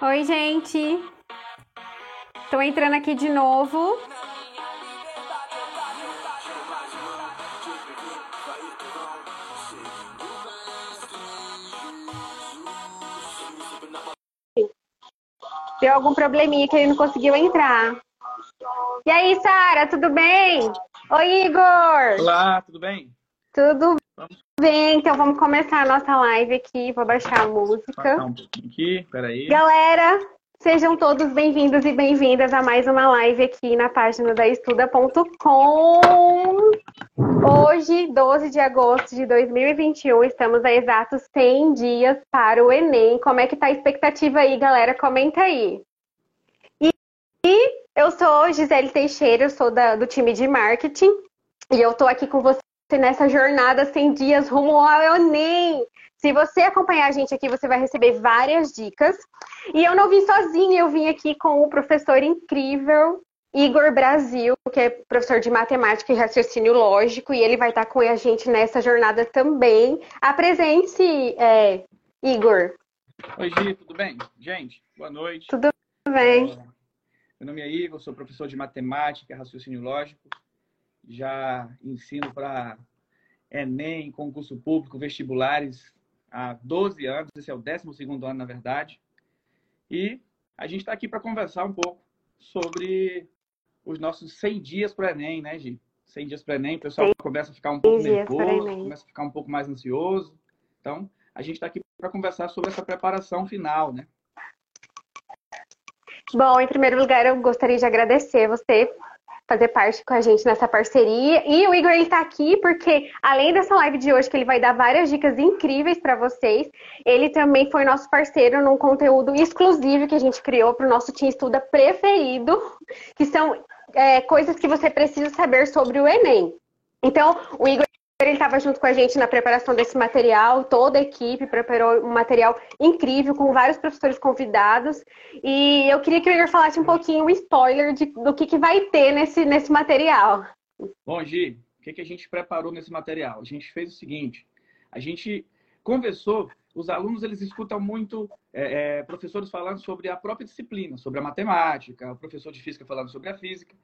Oi, gente. Estou entrando aqui de novo. Deu algum probleminha que ele não conseguiu entrar. E aí, Sara, tudo bem? Oi, Igor. Olá, tudo bem? Tudo. Bem. Então vamos começar a nossa live aqui. Vou baixar a música. um pouquinho aqui, peraí. Galera, sejam todos bem-vindos e bem-vindas a mais uma live aqui na página da estuda.com. Hoje, 12 de agosto de 2021, estamos a exatos 100 dias para o Enem. Como é que tá a expectativa aí, galera? Comenta aí. E, eu sou Gisele Teixeira, eu sou da, do time de marketing e eu tô aqui com você nessa jornada 100 dias rumo ao Enem. Se você acompanhar a gente aqui, você vai receber várias dicas. E eu não vim sozinha, eu vim aqui com o professor incrível Igor Brasil, que é professor de matemática e raciocínio lógico, e ele vai estar com a gente nessa jornada também. Apresente, é, Igor. Oi, Gi, tudo bem? Gente, boa noite. Tudo bem. Meu nome é Igor, sou professor de matemática e raciocínio lógico. Já ensino para Enem, concurso público, vestibulares há 12 anos, esse é o 12 ano, na verdade. E a gente está aqui para conversar um pouco sobre os nossos 100 dias para o Enem, né, Gi? 100 dias para o Enem, o pessoal começa a ficar um pouco nervoso, começa a ficar um pouco mais ansioso. Então, a gente está aqui para conversar sobre essa preparação final, né? Bom, em primeiro lugar, eu gostaria de agradecer você fazer parte com a gente nessa parceria. E o Igor está aqui porque, além dessa live de hoje, que ele vai dar várias dicas incríveis para vocês, ele também foi nosso parceiro num conteúdo exclusivo que a gente criou para o nosso Team Estuda preferido, que são é, coisas que você precisa saber sobre o Enem. Então, o Igor ele estava junto com a gente na preparação desse material, toda a equipe preparou um material incrível, com vários professores convidados. E eu queria que o Igor falasse um pouquinho o spoiler de, do que, que vai ter nesse, nesse material. Bom, Gi, o que, que a gente preparou nesse material? A gente fez o seguinte: a gente conversou, os alunos eles escutam muito é, é, professores falando sobre a própria disciplina, sobre a matemática, o professor de física falando sobre a física.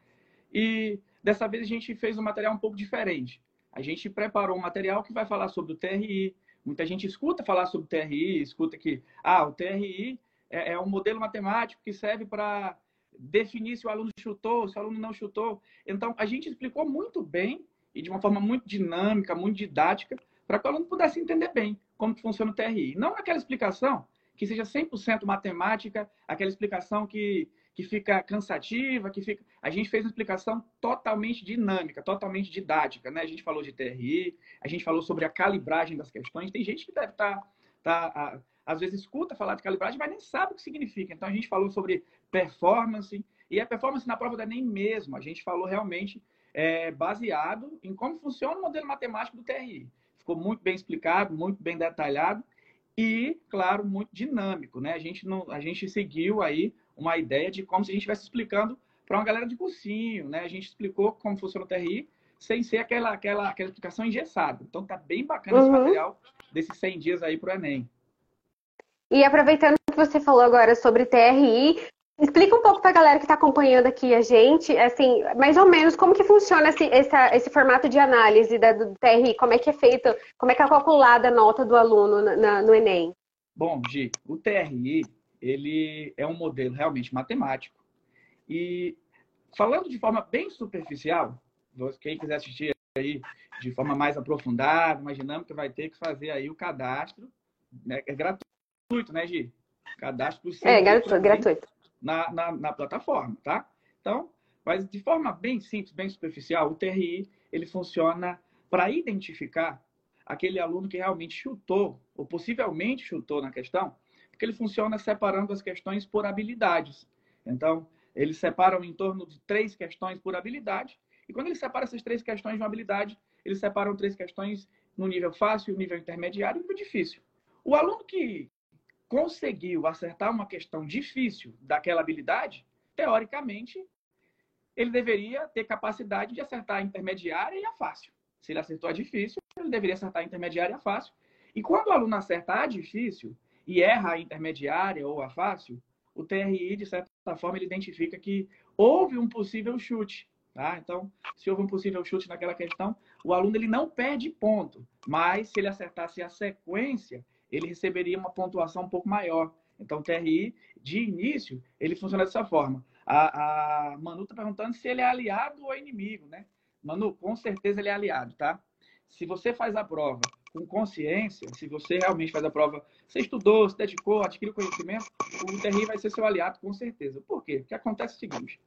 E dessa vez a gente fez um material um pouco diferente a gente preparou um material que vai falar sobre o TRI. Muita gente escuta falar sobre o TRI, escuta que ah, o TRI é, é um modelo matemático que serve para definir se o aluno chutou, se o aluno não chutou. Então, a gente explicou muito bem e de uma forma muito dinâmica, muito didática, para que o aluno pudesse entender bem como funciona o TRI. Não aquela explicação que seja 100% matemática, aquela explicação que que fica cansativa, que fica. A gente fez uma explicação totalmente dinâmica, totalmente didática, né? A gente falou de TRI, a gente falou sobre a calibragem das questões. Tem gente que deve estar, tá, tá, às vezes escuta falar de calibragem, mas nem sabe o que significa. Então a gente falou sobre performance e a performance na prova da nem mesmo. A gente falou realmente é, baseado em como funciona o modelo matemático do TRI. Ficou muito bem explicado, muito bem detalhado e, claro, muito dinâmico, né? A gente não, a gente seguiu aí uma ideia de como se a gente estivesse explicando para uma galera de cursinho, né? A gente explicou como funciona o TRI sem ser aquela, aquela, aquela explicação engessada. Então tá bem bacana uhum. esse material desses 100 dias aí para o Enem. E aproveitando que você falou agora sobre TRI, explica um pouco para a galera que está acompanhando aqui a gente, assim, mais ou menos como que funciona esse, essa, esse formato de análise da, do TRI, como é que é feito, como é que é calculada a nota do aluno na, na, no Enem? Bom, Gi, o TRI ele é um modelo realmente matemático. E falando de forma bem superficial, quem quiser assistir aí de forma mais aprofundada, mais dinâmica, vai ter que fazer aí o cadastro. Né? É gratuito, né, Gi? Cadastro É, gratuito. gratuito. Na, na, na plataforma, tá? Então, mas de forma bem simples, bem superficial, o TRI ele funciona para identificar aquele aluno que realmente chutou, ou possivelmente chutou na questão, ele funciona separando as questões por habilidades. Então, eles separam em torno de três questões por habilidade, e quando ele separa essas três questões de uma habilidade, eles separam três questões no nível fácil, nível intermediário e nível difícil. O aluno que conseguiu acertar uma questão difícil daquela habilidade, teoricamente, ele deveria ter capacidade de acertar a intermediária e a fácil. Se ele acertou a difícil, ele deveria acertar a intermediária e a fácil. E quando o aluno acerta a difícil, e erra a intermediária ou a fácil, o TRI, de certa forma, ele identifica que houve um possível chute. Tá? Então, se houve um possível chute naquela questão, o aluno ele não perde ponto, mas se ele acertasse a sequência, ele receberia uma pontuação um pouco maior. Então, o TRI, de início, ele funciona dessa forma. A, a Manu está perguntando se ele é aliado ou inimigo, né? Manu, com certeza ele é aliado, tá? Se você faz a prova com consciência, se você realmente faz a prova, você estudou, se dedicou, adquiriu conhecimento, o TRI vai ser seu aliado, com certeza. Por quê? Porque acontece o seguinte: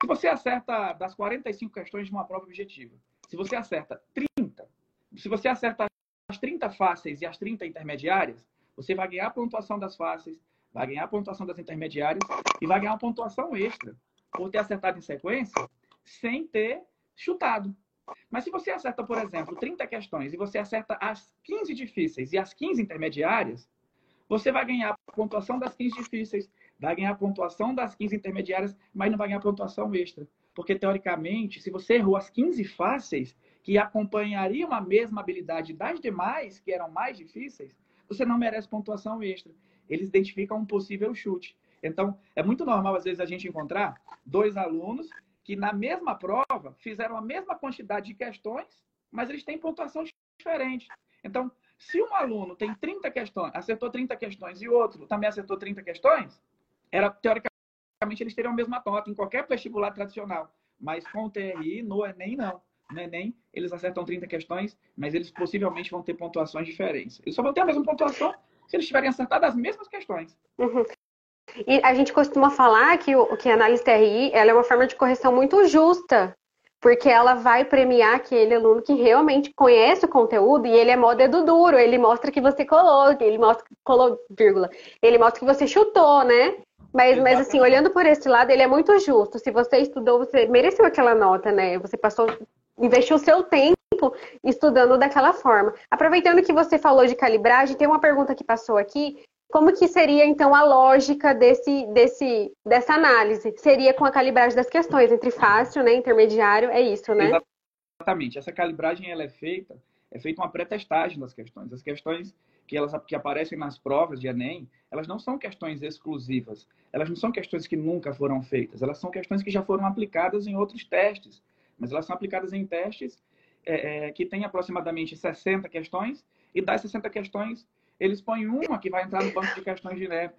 se você acerta das 45 questões de uma prova objetiva, se você acerta 30, se você acerta as 30 fáceis e as 30 intermediárias, você vai ganhar a pontuação das fáceis, vai ganhar a pontuação das intermediárias e vai ganhar uma pontuação extra por ter acertado em sequência sem ter chutado. Mas se você acerta, por exemplo, 30 questões e você acerta as 15 difíceis e as 15 intermediárias, você vai ganhar a pontuação das 15 difíceis, vai ganhar a pontuação das 15 intermediárias, mas não vai ganhar pontuação extra. Porque, teoricamente, se você errou as 15 fáceis, que acompanhariam a mesma habilidade das demais, que eram mais difíceis, você não merece pontuação extra. Eles identificam um possível chute. Então, é muito normal, às vezes, a gente encontrar dois alunos que, na mesma prova, fizeram a mesma quantidade de questões, mas eles têm pontuação diferente. Então, se um aluno tem 30 questões, acertou 30 questões e outro também acertou 30 questões, era teoricamente eles teriam a mesma nota em qualquer vestibular tradicional. Mas com o TRI, no Enem, não. No Enem, eles acertam 30 questões, mas eles possivelmente vão ter pontuações diferentes. Eles só vão ter a mesma pontuação se eles tiverem acertado as mesmas questões. Uhum. E a gente costuma falar que, o, que a análise TRI ela é uma forma de correção muito justa, porque ela vai premiar aquele aluno que realmente conhece o conteúdo e ele é mó dedo duro, ele mostra que você colou, ele mostra, colou, vírgula, ele mostra que você chutou, né? Mas, mas assim, olhando por esse lado, ele é muito justo. Se você estudou, você mereceu aquela nota, né? Você passou, investiu o seu tempo estudando daquela forma. Aproveitando que você falou de calibragem, tem uma pergunta que passou aqui. Como que seria então a lógica desse, desse, dessa análise? Seria com a calibragem das questões entre fácil, né, intermediário, é isso, né? Exatamente. Essa calibragem ela é feita, é feita uma pré-testagem das questões. As questões que elas que aparecem nas provas de Enem, elas não são questões exclusivas. Elas não são questões que nunca foram feitas. Elas são questões que já foram aplicadas em outros testes. Mas elas são aplicadas em testes é, é, que têm aproximadamente 60 questões. E das 60 questões, eles põem uma que vai entrar no banco de questões de INEP.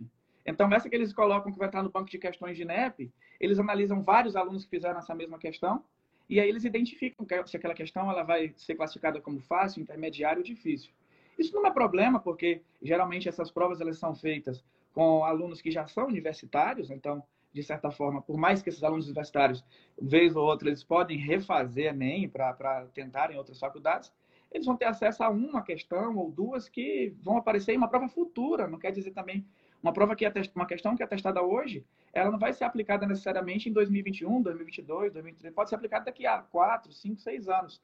Então, essa que eles colocam que vai entrar no banco de questões de INEP, eles analisam vários alunos que fizeram essa mesma questão e aí eles identificam se aquela questão ela vai ser classificada como fácil, intermediário ou difícil. Isso não é problema, porque geralmente essas provas elas são feitas com alunos que já são universitários, então, de certa forma, por mais que esses alunos universitários, vez ou outra, eles podem refazer Enem para tentarem outras faculdades, eles vão ter acesso a uma questão ou duas que vão aparecer em uma prova futura. Não quer dizer também uma prova que é uma questão que é testada hoje, ela não vai ser aplicada necessariamente em 2021, 2022, 2023, pode ser aplicada daqui a 4, 5, 6 anos.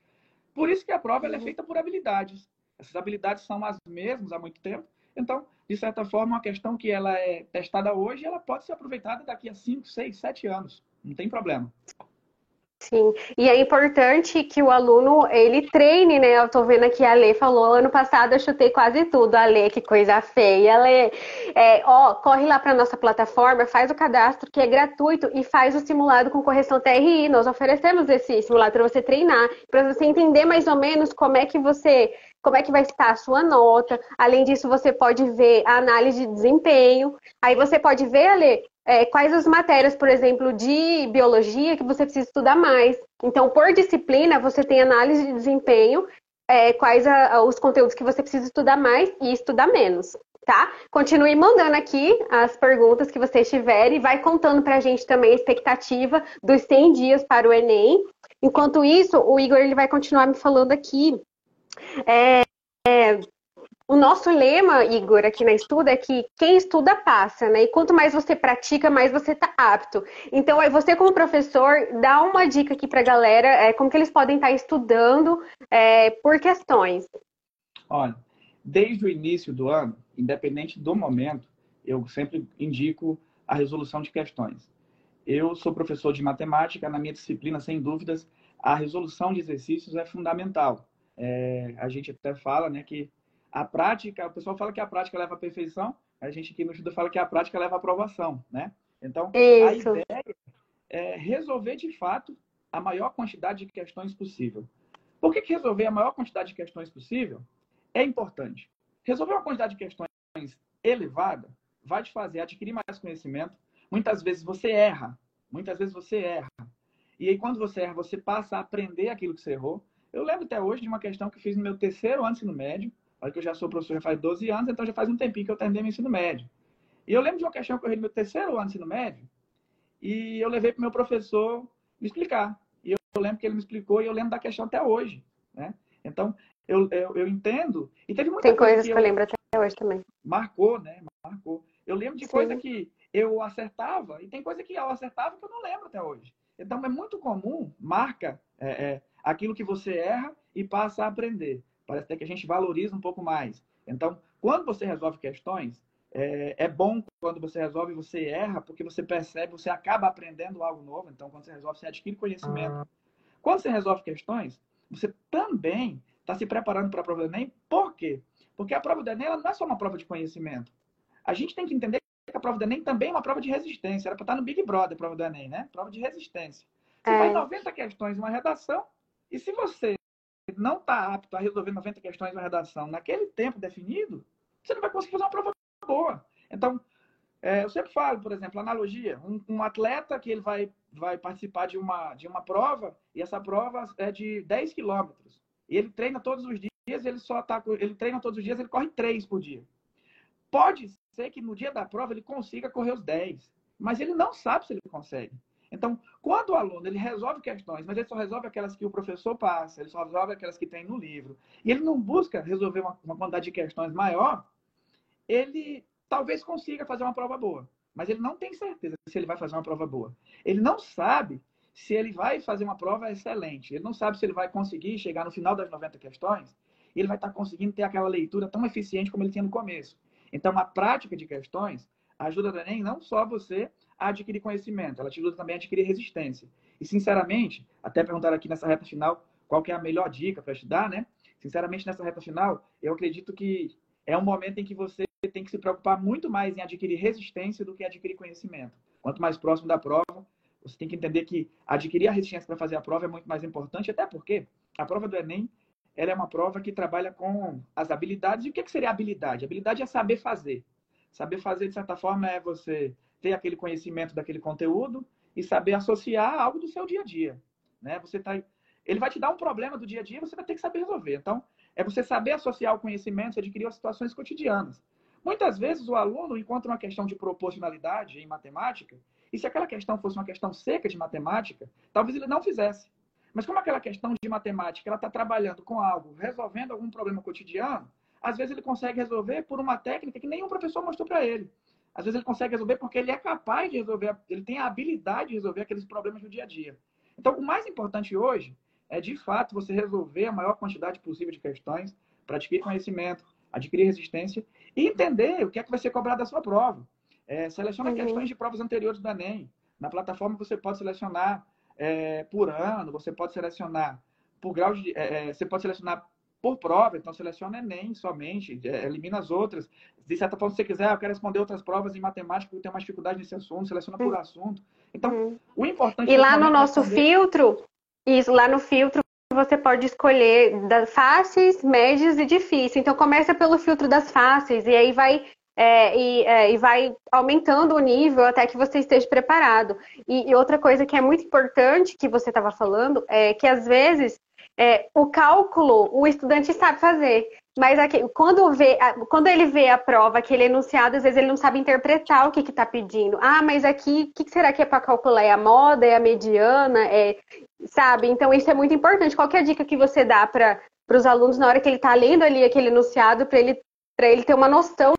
Por isso que a prova é uhum. feita por habilidades. Essas habilidades são as mesmas há muito tempo. Então, de certa forma, uma questão que ela é testada hoje, ela pode ser aproveitada daqui a 5, 6, 7 anos. Não tem problema. Sim, e é importante que o aluno ele treine, né? Eu tô vendo aqui a Lê falou, ano passado eu chutei quase tudo. A Lê, que coisa feia. Lê, é, ó, corre lá para nossa plataforma, faz o cadastro que é gratuito e faz o simulado com correção TRI. Nós oferecemos esse simulado para você treinar, para você entender mais ou menos como é que você como é que vai estar a sua nota. Além disso, você pode ver a análise de desempenho. Aí você pode ver, Ale, é, quais as matérias, por exemplo, de biologia que você precisa estudar mais. Então, por disciplina, você tem análise de desempenho, é, quais a, os conteúdos que você precisa estudar mais e estudar menos. Tá? Continue mandando aqui as perguntas que vocês tiverem e vai contando pra gente também a expectativa dos 100 dias para o Enem. Enquanto isso, o Igor ele vai continuar me falando aqui é, é, o nosso lema, Igor, aqui na Estuda é que quem estuda passa, né? E quanto mais você pratica, mais você está apto. Então, aí você como professor, dá uma dica aqui para a galera, é, como que eles podem estar tá estudando é, por questões. Olha, desde o início do ano, independente do momento, eu sempre indico a resolução de questões. Eu sou professor de matemática, na minha disciplina, sem dúvidas, a resolução de exercícios é fundamental. É, a gente até fala né, que a prática, o pessoal fala que a prática leva à perfeição, A gente aqui no judô fala que a prática leva à aprovação, né? Então, Isso. a ideia é resolver de fato a maior quantidade de questões possível. Por que, que resolver a maior quantidade de questões possível é importante? Resolver uma quantidade de questões elevada vai te fazer adquirir mais conhecimento. Muitas vezes você erra, muitas vezes você erra. E aí, quando você erra, você passa a aprender aquilo que você errou. Eu lembro até hoje de uma questão que fiz no meu terceiro ano de ensino médio. Olha que eu já sou professor já faz 12 anos, então já faz um tempinho que eu terminei meu ensino médio. E eu lembro de uma questão que eu errei no meu terceiro ano de ensino médio, e eu levei para o meu professor me explicar. E eu, eu, lembro que ele me explicou e eu lembro da questão até hoje. Né? Então, eu, eu, eu entendo. E teve muita Tem coisa coisas que eu, eu lembro até hoje também. Marcou, né? Marcou. Eu lembro de Sim. coisa que eu acertava, e tem coisa que eu acertava que eu não lembro até hoje. Então, é muito comum, marca é, é, aquilo que você erra e passa a aprender. Parece até que a gente valoriza um pouco mais. Então, quando você resolve questões, é, é, bom quando você resolve, você erra, porque você percebe, você acaba aprendendo algo novo. Então, quando você resolve, você adquire conhecimento. Quando você resolve questões, você também está se preparando para a prova do Enem. Por quê? Porque a prova do Enem não é só uma prova de conhecimento. A gente tem que entender que a prova do Enem também é uma prova de resistência. Era para estar no Big Brother, a prova do Enem, né? Prova de resistência. Você é. faz 90 questões em uma redação, e se você não está apto a resolver 90 questões uma redação naquele tempo definido, você não vai conseguir fazer uma prova boa. Então, é, eu sempre falo, por exemplo, analogia, um, um, atleta que ele vai, vai participar de uma, de uma prova, e essa prova é de 10 quilômetros. Ele treina todos os dias, ele só tá, ele treina todos os dias, ele corre 3 por dia. Pode ser que no dia da prova ele consiga correr os 10, mas ele não sabe se ele consegue. Então, quando o aluno ele resolve questões, mas ele só resolve aquelas que o professor passa, ele só resolve aquelas que tem no livro, e ele não busca resolver uma, uma quantidade de questões maior, ele talvez consiga fazer uma prova boa, mas ele não tem certeza se ele vai fazer uma prova boa. Ele não sabe se ele vai fazer uma prova excelente. Ele não sabe se ele vai conseguir chegar no final das 90 questões ele vai estar conseguindo ter aquela leitura tão eficiente como ele tinha no começo. Então, a prática de questões ajuda também não só você a adquirir conhecimento, ela te ajuda também a adquirir resistência. E, sinceramente, até perguntar aqui nessa reta final qual que é a melhor dica para estudar, né? Sinceramente, nessa reta final, eu acredito que é um momento em que você tem que se preocupar muito mais em adquirir resistência do que adquirir conhecimento. Quanto mais próximo da prova, você tem que entender que adquirir a resistência para fazer a prova é muito mais importante, até porque a prova do Enem ela é uma prova que trabalha com as habilidades. E o que, seria habilidade? Habilidade é saber fazer. Saber fazer, de certa forma, é você ter aquele conhecimento daquele conteúdo e saber associar algo do seu dia a dia. Né? Você tá... Ele vai te dar um problema do dia a dia, você vai ter que saber resolver. Então, é você saber associar o conhecimento adquirir as situações cotidianas. Muitas vezes o aluno encontra uma questão de proporcionalidade em matemática, e se aquela questão fosse uma questão seca de matemática, talvez ele não fizesse. Mas como aquela questão de matemática ela está trabalhando com algo, resolvendo algum problema cotidiano, às vezes ele consegue resolver por uma técnica que nenhum professor mostrou para ele. Às vezes ele consegue resolver porque ele é capaz de resolver, ele tem a habilidade de resolver aqueles problemas do dia a dia. Então, o mais importante hoje é, de fato, você resolver a maior quantidade possível de questões para adquirir conhecimento, adquirir resistência e entender o que é que vai ser cobrado da sua prova. É, seleciona uhum. questões de provas anteriores do Enem. Na plataforma você pode selecionar é, por ano, você pode selecionar por grau de. É, é você pode selecionar por prova, então seleciona Enem somente, é, elimina as outras. De certa forma, se você quiser, eu quero responder outras provas em matemática, porque eu tenho mais dificuldade nesse assunto, seleciona por assunto. Então, uhum. o importante E lá no nosso responder... filtro, isso, lá no filtro você pode escolher das fáceis, médias e difíceis. Então começa pelo filtro das fáceis e aí vai é, e, é, e, vai aumentando o nível até que você esteja preparado. E, e outra coisa que é muito importante que você estava falando é que às vezes é, o cálculo o estudante sabe fazer, mas aqui, quando, vê, quando ele vê a prova, aquele enunciado, às vezes ele não sabe interpretar o que está pedindo. Ah, mas aqui, o que, que será que é para calcular? É a moda? É a mediana? É, sabe? Então, isso é muito importante. Qual é a dica que você dá para os alunos na hora que ele está lendo ali aquele enunciado, para ele, ele ter uma noção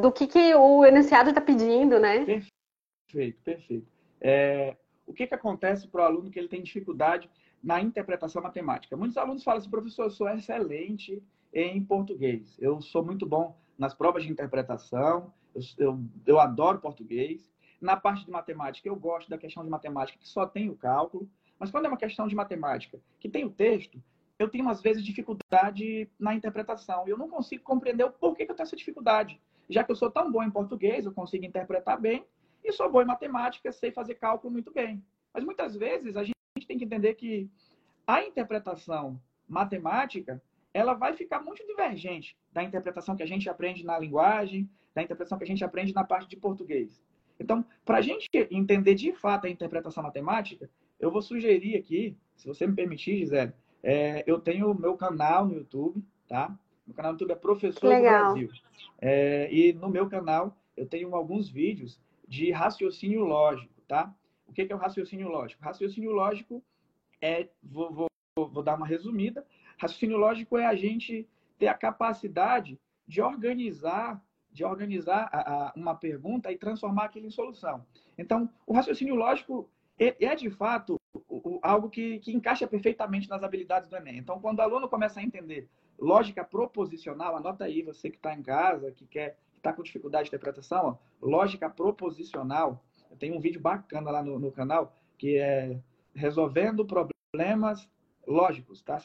do que, que o enunciado está pedindo, né? Perfeito, perfeito. É, o que, que acontece para o aluno que ele tem dificuldade na interpretação matemática? Muitos alunos falam assim, professor, eu sou excelente em português. Eu sou muito bom nas provas de interpretação, eu, eu, eu adoro português. Na parte de matemática, eu gosto da questão de matemática que só tem o cálculo, mas quando é uma questão de matemática que tem o texto, eu tenho às vezes dificuldade na interpretação. Eu não consigo compreender o porquê que eu tenho essa dificuldade. já que eu sou tão bom em português, eu consigo interpretar bem, e sou bom em matemática, sei fazer cálculo muito bem. Mas muitas vezes a gente tem que entender que a interpretação matemática, ela vai ficar muito divergente da interpretação que a gente aprende na linguagem, da interpretação que a gente aprende na parte de português. Então, para a gente entender de fato a interpretação matemática, eu vou sugerir aqui, se você me permitir, Gisele, é, eu tenho o meu canal no YouTube, tá? Meu canal no YouTube é Professor Legal. do Brasil. É, e no meu canal eu tenho alguns vídeos de raciocínio lógico, tá? O que é o raciocínio lógico? Raciocínio lógico é, vou, vou, vou dar uma resumida, raciocínio lógico é a gente ter a capacidade de organizar de organizar a, a, uma pergunta e transformar aquilo em solução. Então, o raciocínio lógico é, é de fato o, o, algo que, que encaixa perfeitamente nas habilidades do Enem. Então, quando o aluno começa a entender lógica proposicional, anota aí, você que está em casa, que quer está com dificuldade de interpretação, ó, lógica proposicional. Tem um vídeo bacana lá no, no canal que é resolvendo problemas lógicos, tá?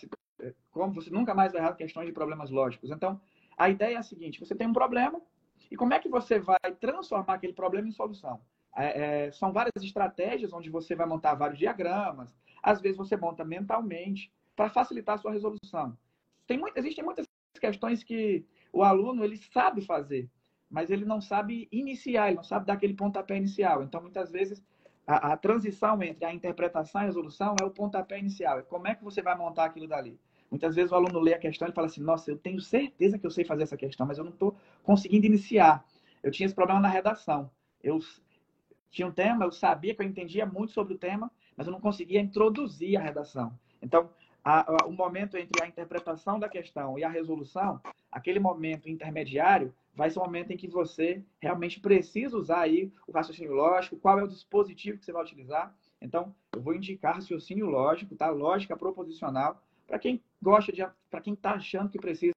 Como você nunca mais vai errar questões de problemas lógicos. Então, a ideia é a seguinte: você tem um problema e como é que você vai transformar aquele problema em solução? É, é, são várias estratégias onde você vai montar vários diagramas. Às vezes você monta mentalmente para facilitar a sua resolução. Tem muito, existem muitas questões que o aluno ele sabe fazer, mas ele não sabe iniciar, ele não sabe dar aquele pontapé inicial. Então, muitas vezes, a, a transição entre a interpretação e a resolução é o pontapé inicial. É como é que você vai montar aquilo dali? Muitas vezes o aluno lê a questão e fala assim: Nossa, eu tenho certeza que eu sei fazer essa questão, mas eu não estou conseguindo iniciar. Eu tinha esse problema na redação. Eu tinha um tema, eu sabia que eu entendia muito sobre o tema, mas eu não conseguia introduzir a redação. Então, a, a, o momento entre a interpretação da questão e a resolução, aquele momento intermediário, vai ser o momento em que você realmente precisa usar aí o raciocínio lógico, qual é o dispositivo que você vai utilizar. Então, eu vou indicar raciocínio lógico, tá? Lógica proposicional, para quem gosta de, para quem está achando que precisa.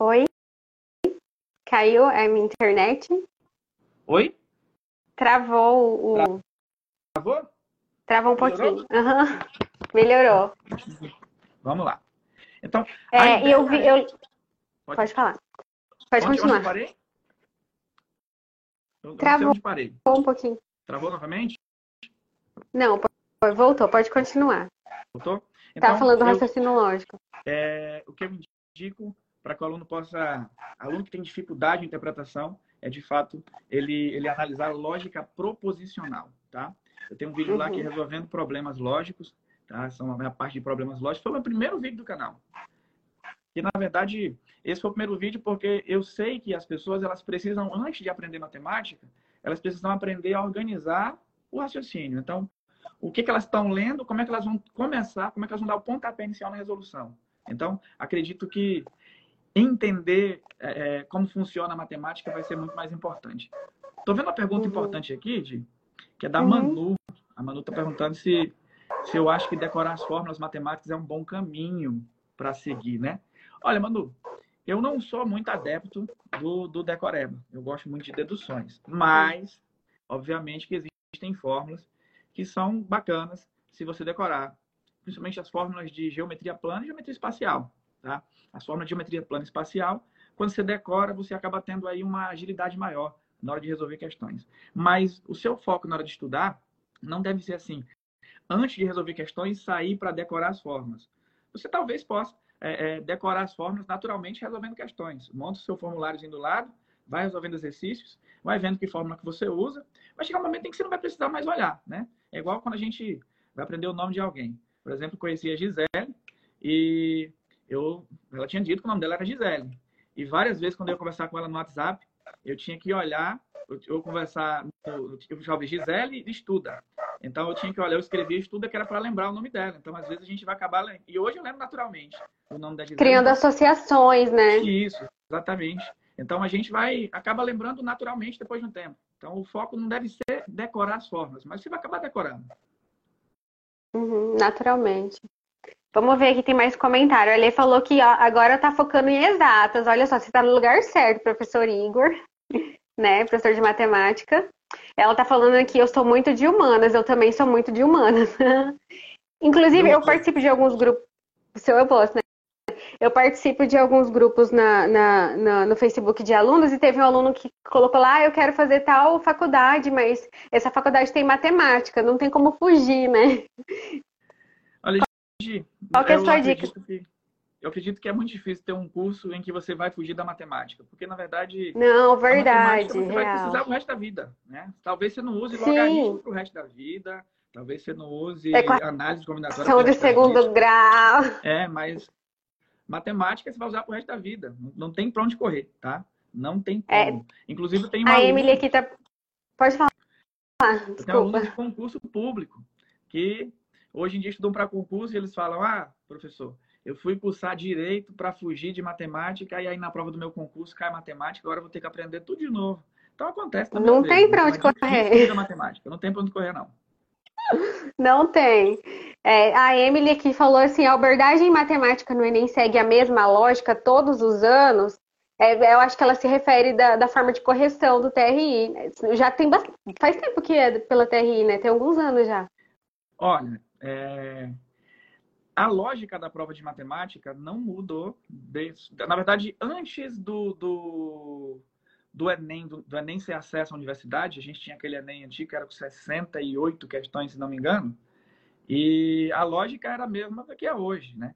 Oi? Caiu a minha internet? Oi? Travou o. Travou? Travou um Melhorou? pouquinho. Uhum. Melhorou. Vamos lá. Então. É, eu vi. Eu... Pode, Pode falar. Pode onde, continuar. Onde parei? Eu Travou onde parei. um pouquinho. Travou novamente? Não, voltou. Pode continuar. Voltou? Então, tá falando do raciocínio lógico. É, o que eu indico para que o aluno possa, aluno que tem dificuldade de interpretação, é de fato ele, ele analisar lógica proposicional, tá? Eu tenho um vídeo uhum. lá que é resolvendo problemas lógicos, tá? São a parte de problemas lógicos. Foi o meu primeiro vídeo do canal. E, na verdade, esse foi o primeiro vídeo porque eu sei que as pessoas, elas precisam, antes de aprender matemática, elas precisam aprender a organizar o raciocínio. Então, o que, que elas estão lendo, como é que elas vão começar, como é que elas vão dar o pontapé inicial na resolução. Então, acredito que entender é, é como funciona a matemática vai ser muito mais importante. Estou vendo uma pergunta uhum. importante aqui, Di, que é da uhum. Manu. A Manu está perguntando se, se eu acho que decorar as fórmulas matemáticas é um bom caminho para seguir, né? Olha, Manu, eu não sou muito adepto do, do decoreba. Eu gosto muito de deduções. Mas, obviamente, que existem fórmulas que são bacanas se você decorar. Principalmente as fórmulas de geometria plana e geometria espacial. Tá? As fórmulas de geometria plana e espacial, quando você decora, você acaba tendo aí uma agilidade maior na hora de resolver questões. Mas o seu foco na hora de estudar não deve ser assim. Antes de resolver questões, sair para decorar as fórmulas. Você talvez possa é, é, decorar as fórmulas naturalmente resolvendo questões. Monta o seu formuláriozinho do lado, vai resolvendo exercícios, vai vendo que fórmula que você usa, vai chegar um momento em que você não vai precisar mais olhar, né? É igual quando a gente vai aprender o nome de alguém. Por exemplo, conheci a Gisele e eu, ela tinha dito que o nome dela era Gisele. E várias vezes, quando eu ia conversar com ela no WhatsApp, eu tinha que olhar, eu, eu conversar, eu, eu já ouvi Gisele estuda. Então eu tinha que olhar, eu escrevia estuda que era para lembrar o nome dela. Então às vezes a gente vai acabar lendo. E hoje eu lembro naturalmente o nome da Gisele. Criando associações, né? Isso, exatamente. Então a gente vai acaba lembrando naturalmente depois de um tempo. Então o foco não deve ser decorar as formas, mas você vai acabar decorando. Uhum, naturalmente. Vamos ver aqui, tem mais comentário. A Lê falou que ó, agora está focando em exatas. Olha só, você está no lugar certo, professor Igor, né? Professor de matemática. Ela está falando aqui, eu sou muito de humanas, eu também sou muito de humanas. Inclusive, eu participo de alguns grupos. Seu eu posso, né? Eu participo de alguns grupos na, na, na, no Facebook de alunos e teve um aluno que colocou lá, ah, eu quero fazer tal faculdade, mas essa faculdade tem matemática, não tem como fugir, né? Olha, qual que é a sua dica? Que, eu acredito que é muito difícil ter um curso em que você vai fugir da matemática, porque na verdade. Não, verdade. Você real. vai precisar o resto da vida, né? Talvez você não use logaritmo para o resto da vida, talvez você não use é, análise combinatória. São de segundo grau. É, mas matemática você vai usar para o resto da vida. Não tem para onde correr, tá? Não tem é. como. É, Inclusive tem uma. A Emily aqui tá. Pode falar. Desculpa. Tem alunos de concurso público que hoje em dia estudam para concurso e eles falam: ah, professor, eu fui cursar direito para fugir de matemática e aí na prova do meu concurso cai matemática, agora eu vou ter que aprender tudo de novo. Então acontece também. Não tem para onde correr. matemática, não tem para onde correr não. Não tem. É, a Emily aqui falou assim, a abordagem em matemática no Enem segue a mesma lógica todos os anos. É, eu acho que ela se refere da, da, forma de correção do TRI. Já tem bastante, faz tempo que é pela TRI, né? Tem alguns anos já. Olha, é, a lógica da prova de matemática não mudou. Desde, na verdade, antes do, do, do Enem, do, do, Enem ser acesso à universidade, a gente tinha aquele Enem antigo que era com 68 questões, se não me engano, e a lógica era a mesma do que é hoje, né?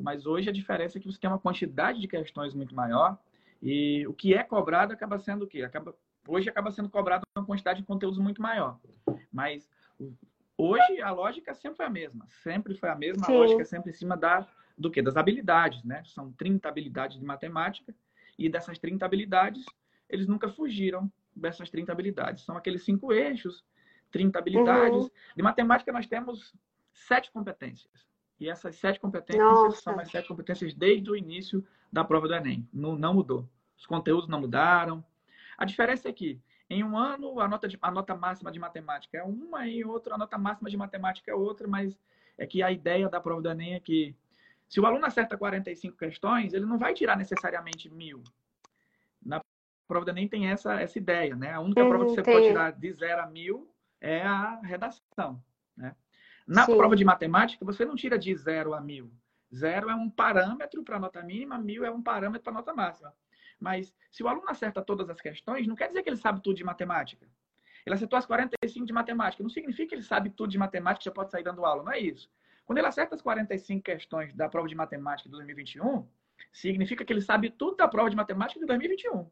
Mas hoje a diferença é que você tem uma quantidade de questões muito maior e o que é cobrado acaba sendo o quê? Acaba, hoje acaba sendo cobrado uma quantidade de conteúdos muito maior. Mas hoje a lógica sempre foi a mesma. Sempre foi a mesma. Sim. A lógica é sempre em cima da, do quê? Das habilidades, né? São 30 habilidades de matemática e dessas 30 habilidades eles nunca fugiram dessas 30 habilidades. São aqueles cinco eixos, 30 habilidades. Uhum. De matemática, nós temos sete competências. E essas sete competências Nossa. são as sete competências desde o início da prova do Enem. Não, não mudou. Os conteúdos não mudaram. A diferença é que, em um ano, a nota, de, a nota máxima de matemática é uma, e em outro, a nota máxima de matemática é outra, mas é que a ideia da prova do Enem é que, se o aluno acerta 45 questões, ele não vai tirar necessariamente mil prova do Enem tem essa, essa ideia, né? A única prova que você pode tirar de zero a mil é a redação, né? Na Sim. prova de matemática, você não tira de zero a mil. Zero é um parâmetro para a nota mínima, mil é um parâmetro para a nota máxima. Mas se o aluno acerta todas as questões, não quer dizer que ele sabe tudo de matemática. Ele acertou as 45 de matemática. Não significa que ele sabe tudo de matemática e já pode sair dando aula. Não é isso. Quando ele acerta as 45 questões da prova de matemática de 2021, significa que ele sabe tudo da prova de matemática de 2021.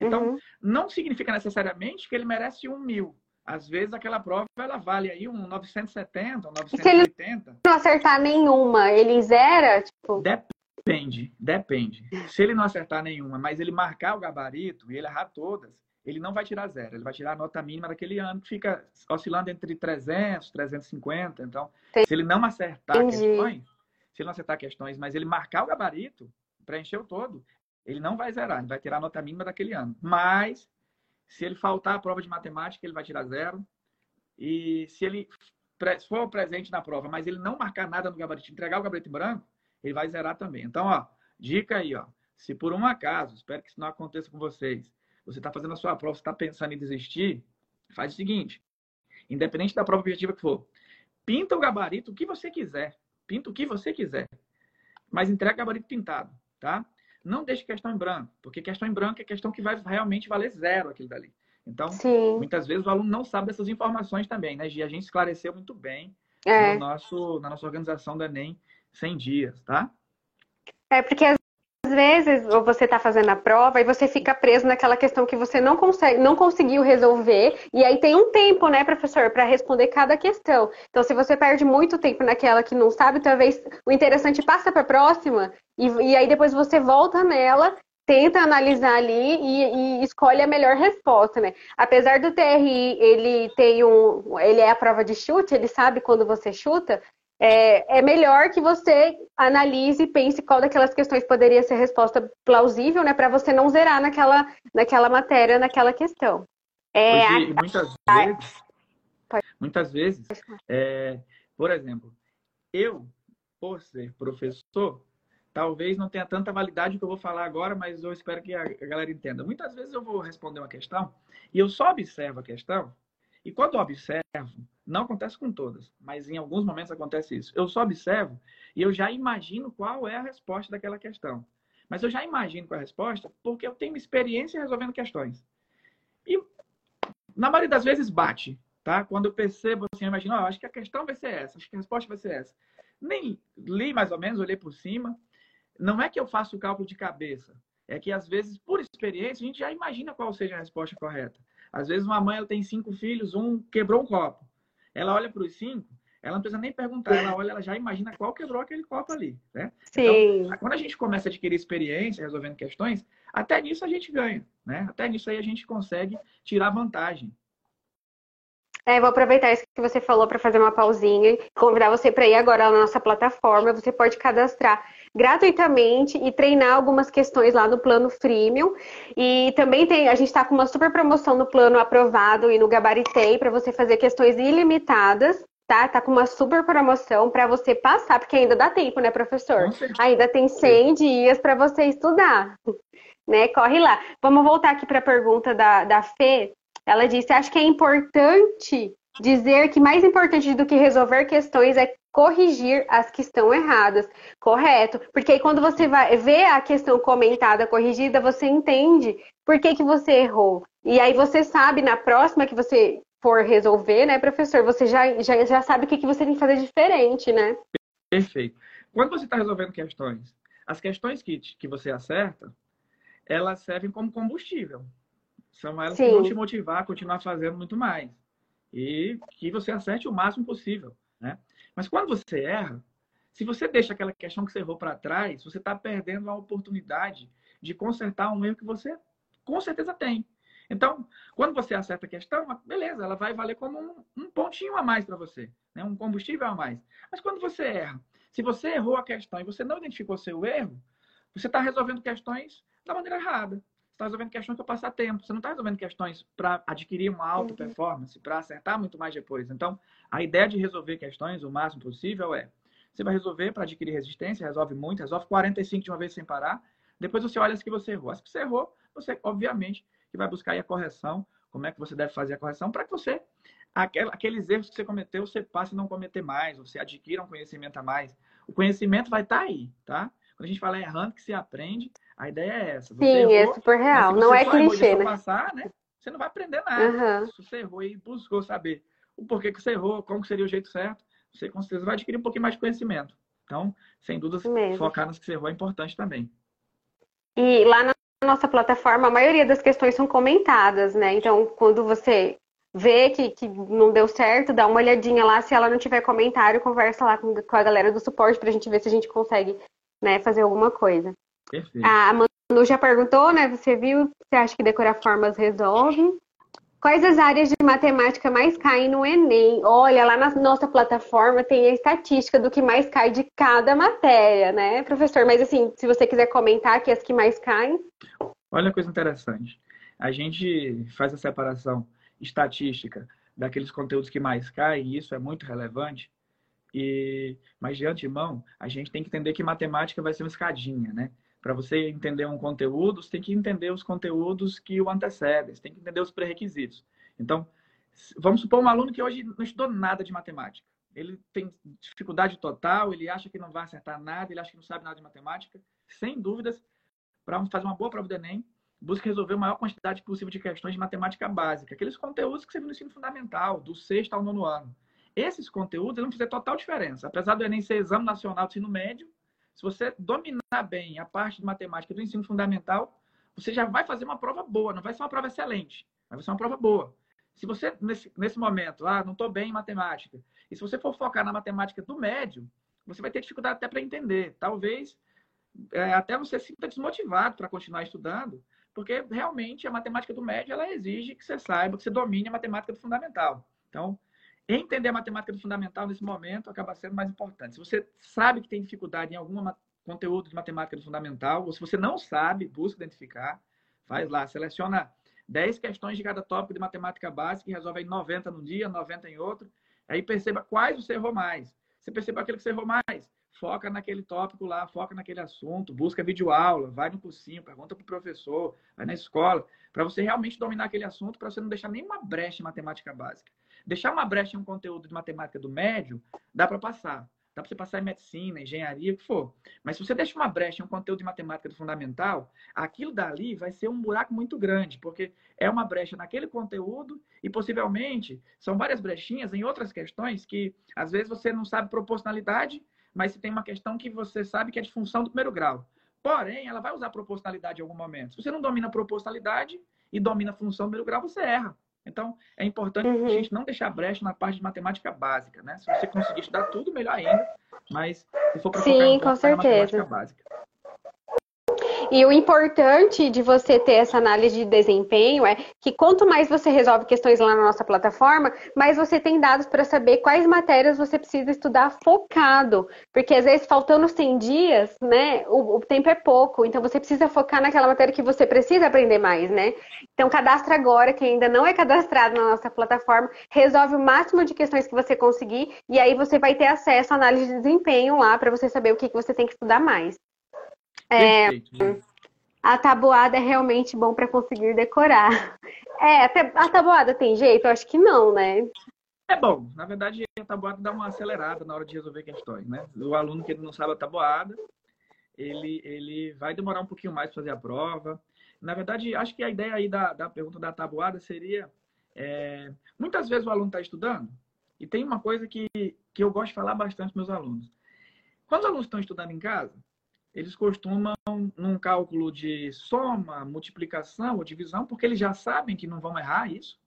Então, uhum. não significa necessariamente que ele merece um mil. Às vezes, aquela prova ela vale aí um 970, um 980. E se ele não acertar nenhuma, ele zera? Tipo... Depende, depende. Se ele não acertar nenhuma, mas ele marcar o gabarito e ele errar todas, ele não vai tirar zero. Ele vai tirar a nota mínima daquele ano, que fica oscilando entre 300, 350. Então, Entendi. se ele não acertar questões, se ele não acertar questões, mas ele marcar o gabarito, preencheu todo, ele não vai zerar, ele vai tirar a nota mínima daquele ano. Mas, se ele faltar a prova de matemática, ele vai tirar zero. E se ele for presente na prova, mas ele não marcar nada no gabarito, entregar o gabarito branco, ele vai zerar também. Então, ó, dica aí, ó. Se por um acaso, espero que isso não aconteça com vocês, você está fazendo a sua prova, você está pensando em desistir, faz o seguinte: independente da prova objetiva que for, pinta o gabarito o que você quiser. Pinta o que você quiser. Mas entrega o gabarito pintado, tá? não deixe questão em branco, porque questão em branco é questão que vai realmente valer zero aquilo dali. Então, Sim. muitas vezes o aluno não sabe dessas informações também, né, Gia? A gente esclareceu muito bem é. no nosso, na nossa organização do Enem 100 dias, tá? É, porque às vezes você está fazendo a prova e você fica preso naquela questão que você não consegue, não conseguiu resolver, e aí tem um tempo, né, professor, para responder cada questão. Então, se você perde muito tempo naquela que não sabe, talvez o interessante passa para a próxima, e, e aí depois você volta nela tenta analisar ali e, e, escolhe a melhor resposta, né? Apesar do TRI, ele tem um, ele é a prova de chute, ele sabe quando você chuta, é, é melhor que você analise e pense qual daquelas questões poderia ser resposta plausível, né? Para você não zerar naquela, naquela matéria, naquela questão. É, Hoje, a... muitas vezes, muitas vezes, é, por exemplo, eu, por ser professor, talvez não tenha tanta validade que eu vou falar agora, mas eu espero que a galera entenda. Muitas vezes eu vou responder uma questão e eu só observo a questão, e quando eu observo, Não acontece com todas, mas em alguns momentos acontece isso. Eu só observo e eu já imagino qual é a resposta daquela questão. Mas eu já imagino qual é a resposta porque eu tenho experiência resolvendo questões. E na maioria das vezes bate, tá? Quando eu percebo assim, eu imagino, oh, acho que a questão vai ser essa, acho que a resposta vai ser essa. Nem li mais ou menos, olhei por cima. Não é que eu faço o cálculo de cabeça, é que às vezes, por experiência, a gente já imagina qual seja a resposta correta. Às vezes uma mãe ela tem cinco filhos, um quebrou um copo. Ela olha para os cinco, ela não precisa nem perguntar, ela olha, ela já imagina qual quebrou aquele copo ali, né? Sim. Então, quando a gente começa a adquirir experiência resolvendo questões, até nisso a gente ganha, né? Até nisso aí a gente consegue tirar vantagem. É, vou aproveitar isso que você falou para fazer uma pausinha e convidar você para ir agora na nossa plataforma. Você pode cadastrar gratuitamente e treinar algumas questões lá no plano freemium. E também tem, a gente está com uma super promoção no plano aprovado e no gabaritei para você fazer questões ilimitadas. Tá? Tá com uma super promoção para você passar, porque ainda dá tempo, né, professor? Ainda tem 100 dias para você estudar. Né? Corre lá. Vamos voltar aqui para a pergunta da, da Fê. Ela disse: Acho que é importante dizer que mais importante do que resolver questões é corrigir as que estão erradas. Correto. Porque aí quando você vai ver a questão comentada, corrigida, você entende por que, que você errou. E aí você sabe na próxima que você for resolver, né, professor, você já, já, já sabe o que, que você tem que fazer diferente, né? Perfeito. Quando você está resolvendo questões, as questões que, que você acerta, elas servem como combustível. São elas Sim. que vão te motivar a continuar fazendo muito mais. E que você acerte o máximo possível. Né? Mas quando você erra, se você deixa aquela questão que você errou para trás, você está perdendo a oportunidade de consertar um erro que você com certeza tem. Então, quando você acerta a questão, beleza, ela vai valer como um, um pontinho a mais para você, né? um combustível a mais. Mas quando você erra, se você errou a questão e você não identificou seu erro, você está resolvendo questões da maneira errada está resolvendo questões para passar tempo. Você não está resolvendo questões para adquirir uma alta uhum. performance, para acertar muito mais depois. Então, a ideia de resolver questões o máximo possível é: você vai resolver para adquirir resistência, resolve muito, resolve 45 de uma vez sem parar. Depois você olha as que você errou. As que você errou, você, obviamente, que vai buscar aí a correção, como é que você deve fazer a correção, para que você, aqueles erros que você cometeu, você passe a não cometer mais, você adquira um conhecimento a mais. O conhecimento vai estar tá aí, tá? Quando a gente fala errando que se aprende, a ideia é essa. Você Sim, errou, é super real. Não é clichê, né? Passar, né? Você não vai aprender nada. Uhum. Se você errou e buscou saber o porquê que você errou, como seria o jeito certo, você com certeza vai adquirir um pouquinho mais de conhecimento. Então, sem dúvida, focar nas que você errou é importante também. E lá na nossa plataforma, a maioria das questões são comentadas, né? Então, quando você vê que, que não deu certo, dá uma olhadinha lá. Se ela não tiver comentário, conversa lá com, com a galera do suporte para a gente ver se a gente consegue né, fazer alguma coisa. Perfeito. A Manu já perguntou, né? Você viu? Você acha que decorar formas resolve? Quais as áreas de matemática mais caem no Enem? Olha, lá na nossa plataforma tem a estatística do que mais cai de cada matéria, né, professor? Mas assim, se você quiser comentar aqui as que mais caem. Olha a coisa interessante. A gente faz a separação estatística daqueles conteúdos que mais caem, e isso é muito relevante. E, mas de antemão, a gente tem que entender que matemática vai ser uma escadinha, né? Para você entender um conteúdo, você tem que entender os conteúdos que o antecedem, você tem que entender os pré-requisitos. Então, vamos supor um aluno que hoje não estudou nada de matemática. Ele tem dificuldade total, ele acha que não vai acertar nada, ele acha que não sabe nada de matemática. Sem dúvidas, para fazer uma boa prova do Enem, busque resolver a maior quantidade possível de questões de matemática básica, aqueles conteúdos que você viu no ensino fundamental, do sexto ao nono ano. Esses conteúdos vão fazer total diferença. Apesar do Enem ser exame nacional do ensino médio, se você dominar bem a parte de matemática do ensino fundamental, você já vai fazer uma prova boa, não vai ser uma prova excelente, vai ser uma prova boa. Se você, nesse, nesse momento, ah, não estou bem em matemática, e se você for focar na matemática do médio, você vai ter dificuldade até para entender. Talvez é, até você sinta desmotivado para continuar estudando, porque realmente a matemática do médio ela exige que você saiba, que você domine a matemática do fundamental. Então, entender a matemática do fundamental nesse momento acaba sendo mais importante. Se você sabe que tem dificuldade em algum conteúdo de matemática do fundamental, ou se você não sabe, busca identificar, faz lá, seleciona 10 questões de cada tópico de matemática básica e resolve aí 90 num dia, 90 em outro. Aí perceba quais você errou mais. Você percebeu aquele que você errou mais, foca naquele tópico lá, foca naquele assunto, busca videoaula, vai no cursinho, pergunta para o professor, vai na escola, para você realmente dominar aquele assunto, para você não deixar nenhuma brecha em matemática básica. Deixar uma brecha em um conteúdo de matemática do médio, dá para passar. Dá para você passar em medicina, engenharia, o que for. Mas se você deixa uma brecha em um conteúdo de matemática do fundamental, aquilo dali vai ser um buraco muito grande, porque é uma brecha naquele conteúdo e possivelmente são várias brechinhas em outras questões que às vezes você não sabe proporcionalidade, mas você tem uma questão que você sabe que é de função do primeiro grau. Porém, ela vai usar proporcionalidade em algum momento. Se você não domina proporcionalidade e domina função do primeiro grau, você erra. Então, é importante uhum. a gente não deixar brecha na parte de matemática básica, né? Se você conseguir estudar tudo, melhor ainda. Mas se for para Sim, com certeza. básica. E o importante de você ter essa análise de desempenho é que quanto mais você resolve questões lá na nossa plataforma, mais você tem dados para saber quais matérias você precisa estudar focado. Porque às vezes, faltando 100 dias, né, o, o tempo é pouco. Então você precisa focar naquela matéria que você precisa aprender mais, né? Então cadastra agora, quem ainda não é cadastrado na nossa plataforma, resolve o máximo de questões que você conseguir e aí você vai ter acesso à análise de desempenho lá para você saber o que, que você tem que estudar mais. É, a tabuada é realmente bom para conseguir decorar. É, a tabuada tem jeito? Eu acho que não, né? É bom. Na verdade, a tabuada dá uma acelerada na hora de resolver questões, né? O aluno que não sabe a tabuada, ele, ele vai demorar um pouquinho mais para fazer a prova. Na verdade, acho que a ideia aí da, da pergunta da tabuada seria... É, muitas vezes o aluno está estudando e tem uma coisa que, que eu gosto de falar bastante para meus alunos. Quando os alunos estão estudando em casa, eles costumam, num cálculo de soma, multiplicação ou divisão, porque eles já sabem que não vão errar isso,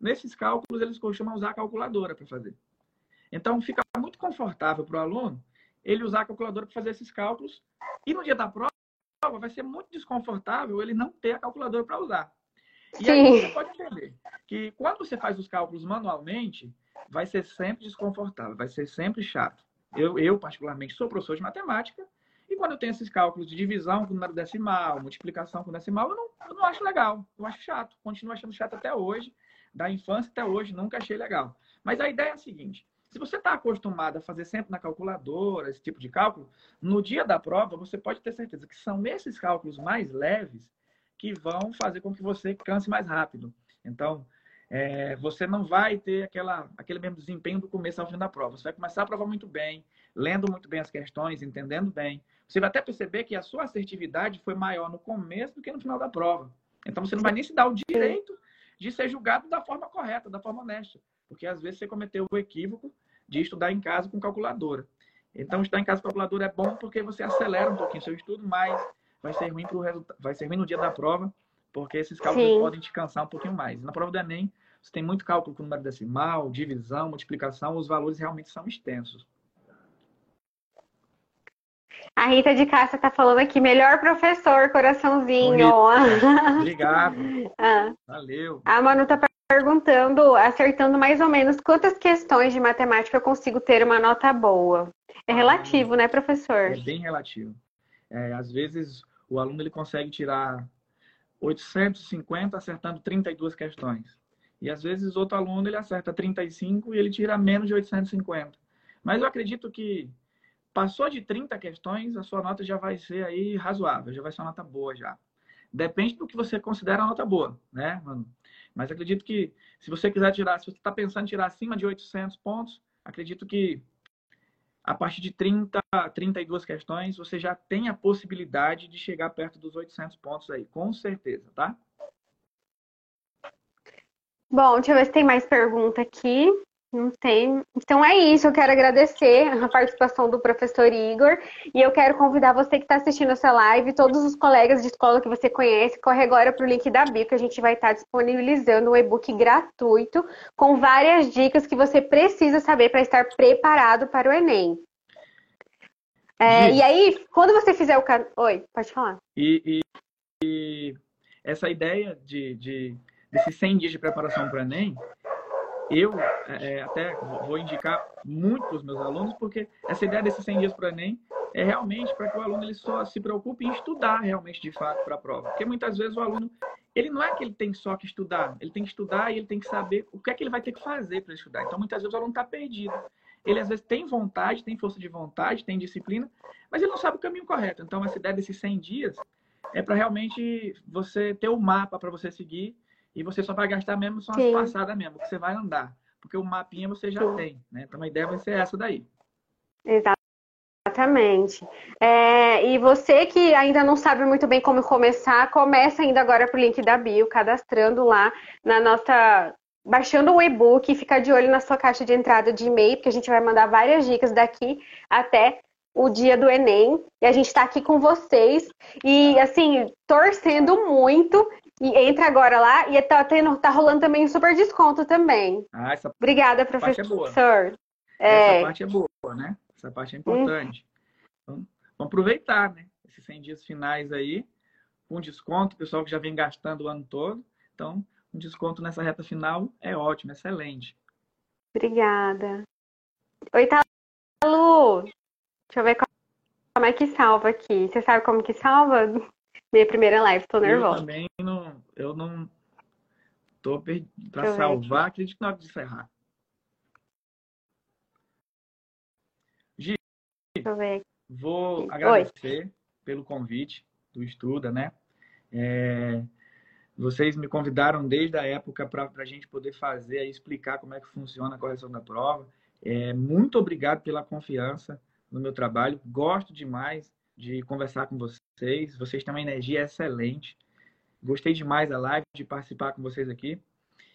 nesses cálculos eles costumam usar a calculadora para fazer. Então, fica muito confortável para o aluno ele usar a calculadora para fazer esses cálculos, e no dia da prova vai ser muito desconfortável ele não ter a calculadora para usar. E Sim. aí você pode entender que quando você faz os cálculos manualmente, vai ser sempre desconfortável, vai ser sempre chato. Eu, eu particularmente, sou professor de matemática, e quando eu tenho esses cálculos de divisão com número decimal, multiplicação com decimal, eu não, eu não acho legal. Eu acho chato. Continuo achando chato até hoje. Da infância até hoje, nunca achei legal. Mas a ideia é a seguinte: se você está acostumado a fazer sempre na calculadora, esse tipo de cálculo, no dia da prova, você pode ter certeza que são esses cálculos mais leves que vão fazer com que você canse mais rápido. Então, é, você não vai ter aquela, aquele mesmo desempenho do começo ao fim da prova. Você vai começar a prova muito bem, lendo muito bem as questões, entendendo bem. Você vai até perceber que a sua assertividade foi maior no começo do que no final da prova. Então você não vai nem se dar o direito de ser julgado da forma correta, da forma honesta. Porque às vezes você cometeu o equívoco de estudar em casa com calculadora. Então, estudar em casa com calculadora é bom porque você acelera um pouquinho seu estudo, mas vai ser ruim pro resultado, vai ser ruim no dia da prova, porque esses cálculos Sim. podem te cansar um pouquinho mais. Na prova do Enem, você tem muito cálculo com número decimal, divisão, multiplicação, os valores realmente são extensos. A Rita de Cássia está falando aqui, melhor professor, coraçãozinho. Obrigado. ah. Valeu. A Manu está perguntando, acertando mais ou menos quantas questões de matemática eu consigo ter uma nota boa. É relativo, né, professor? É bem relativo. É, às vezes o aluno ele consegue tirar 850 acertando 32 questões. E às vezes outro aluno ele acerta 35 e ele tira menos de 850. Mas eu acredito que Passou de 30 questões, a sua nota já vai ser aí razoável, já vai ser uma nota boa já. Depende do que você considera a nota boa, né, mano? Mas acredito que se você quiser tirar, se você está pensando em tirar acima de 800 pontos, acredito que a partir de 30, 32 questões, você já tem a possibilidade de chegar perto dos 800 pontos aí, com certeza, tá? Bom, deixa eu ver se tem mais pergunta aqui. Não tem. Então é isso. Eu quero agradecer a participação do professor Igor e eu quero convidar você que está assistindo essa live, todos os colegas de escola que você conhece, corre agora para o link da Bio, que a gente vai estar tá disponibilizando um e-book gratuito com várias dicas que você precisa saber para estar preparado para o Enem. É, e aí, quando você fizer o. Oi, pode falar. E, e, e essa ideia de, de, desses 100 dias de preparação para o Enem eu é, é até vou indicar muito para os meus alunos, porque essa ideia desses 100 dias para Enem é realmente para que o aluno ele só se preocupe em estudar realmente de fato para a prova. Porque muitas vezes o aluno, ele não é que ele tem só que estudar, ele tem que estudar e ele tem que saber o que é que ele vai ter que fazer para estudar. Então muitas vezes o aluno está perdido. Ele às vezes tem vontade, tem força de vontade, tem disciplina, mas ele não sabe o caminho correto. Então essa ideia desses 100 dias é para realmente você ter o um mapa para você seguir e você só vai gastar mesmo só as passadas mesmo, que você vai andar. porque o mapinha você já Sim. tem, né? Então a ideia vai ser essa daí. Exatamente. É, e você que ainda não sabe muito bem como começar, começa ainda agora pro link da bio, cadastrando lá na nossa baixando o e-book, fica de olho na sua caixa de entrada de e-mail, porque a gente vai mandar várias dicas daqui até o dia do Enem. E a gente está aqui com vocês. E, assim, torcendo muito. E entra agora lá. E tá, tendo, tá rolando também um super desconto também. Ah, essa Obrigada, professor. Parte é boa. É... Essa parte é boa, né? Essa parte é importante. Hum. Então, vamos aproveitar, né? Esses 100 dias finais aí, com desconto, o pessoal que já vem gastando o ano todo. Então, um desconto nessa reta final é ótimo, excelente. Obrigada. Oi, Talu! Deixa eu ver como é que salva aqui. Você sabe como que salva? Minha primeira live, tô nervosa. Eu também não. Eu não. Tô perdido. Pra salvar, acredito que hora de encerrar. Gi, vou Oi. agradecer pelo convite do Estuda, né? É, vocês me convidaram desde a época para a gente poder fazer e explicar como é que funciona a correção da prova. É, muito obrigado pela confiança no meu trabalho. Gosto demais de conversar com vocês. Vocês têm uma energia excelente. Gostei demais da live, de participar com vocês aqui.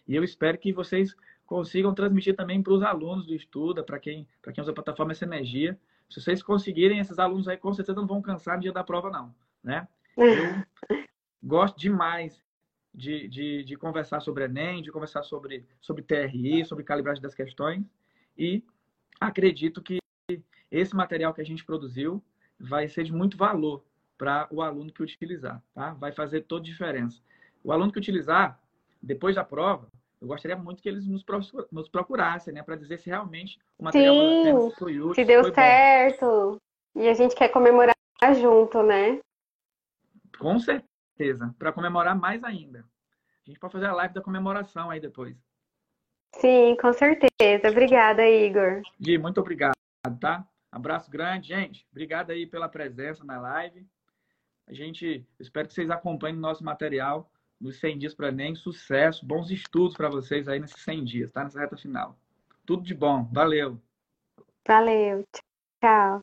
E eu espero que vocês consigam transmitir também para os alunos do Estuda, para quem, quem usa a plataforma, essa energia. Se vocês conseguirem, esses alunos aí com certeza não vão cansar no dia da prova, não. Né? Eu gosto demais de, de, de, conversar sobre Enem, de conversar sobre, sobre TRI, sobre calibragem das questões. E acredito que esse material que a gente produziu vai ser de muito valor para o aluno que utilizar, tá? Vai fazer toda a diferença. O aluno que utilizar, depois da prova, eu gostaria muito que eles nos procurassem, né? Para dizer se realmente o material Sim, foi útil. Se deu certo. Bom. E a gente quer comemorar junto, né? Com certeza. Para comemorar mais ainda. A gente pode fazer a live da comemoração aí depois. Sim, com certeza. Obrigada, Igor. Gui, muito obrigado, tá? Abraço grande, gente. Obrigado aí pela presença na live. A gente espero que vocês acompanhem o nosso material nos 100 dias para Enem. Sucesso, bons estudos para vocês aí nesses 100 dias, tá? Nessa reta final. Tudo de bom. Valeu. Valeu. Tchau.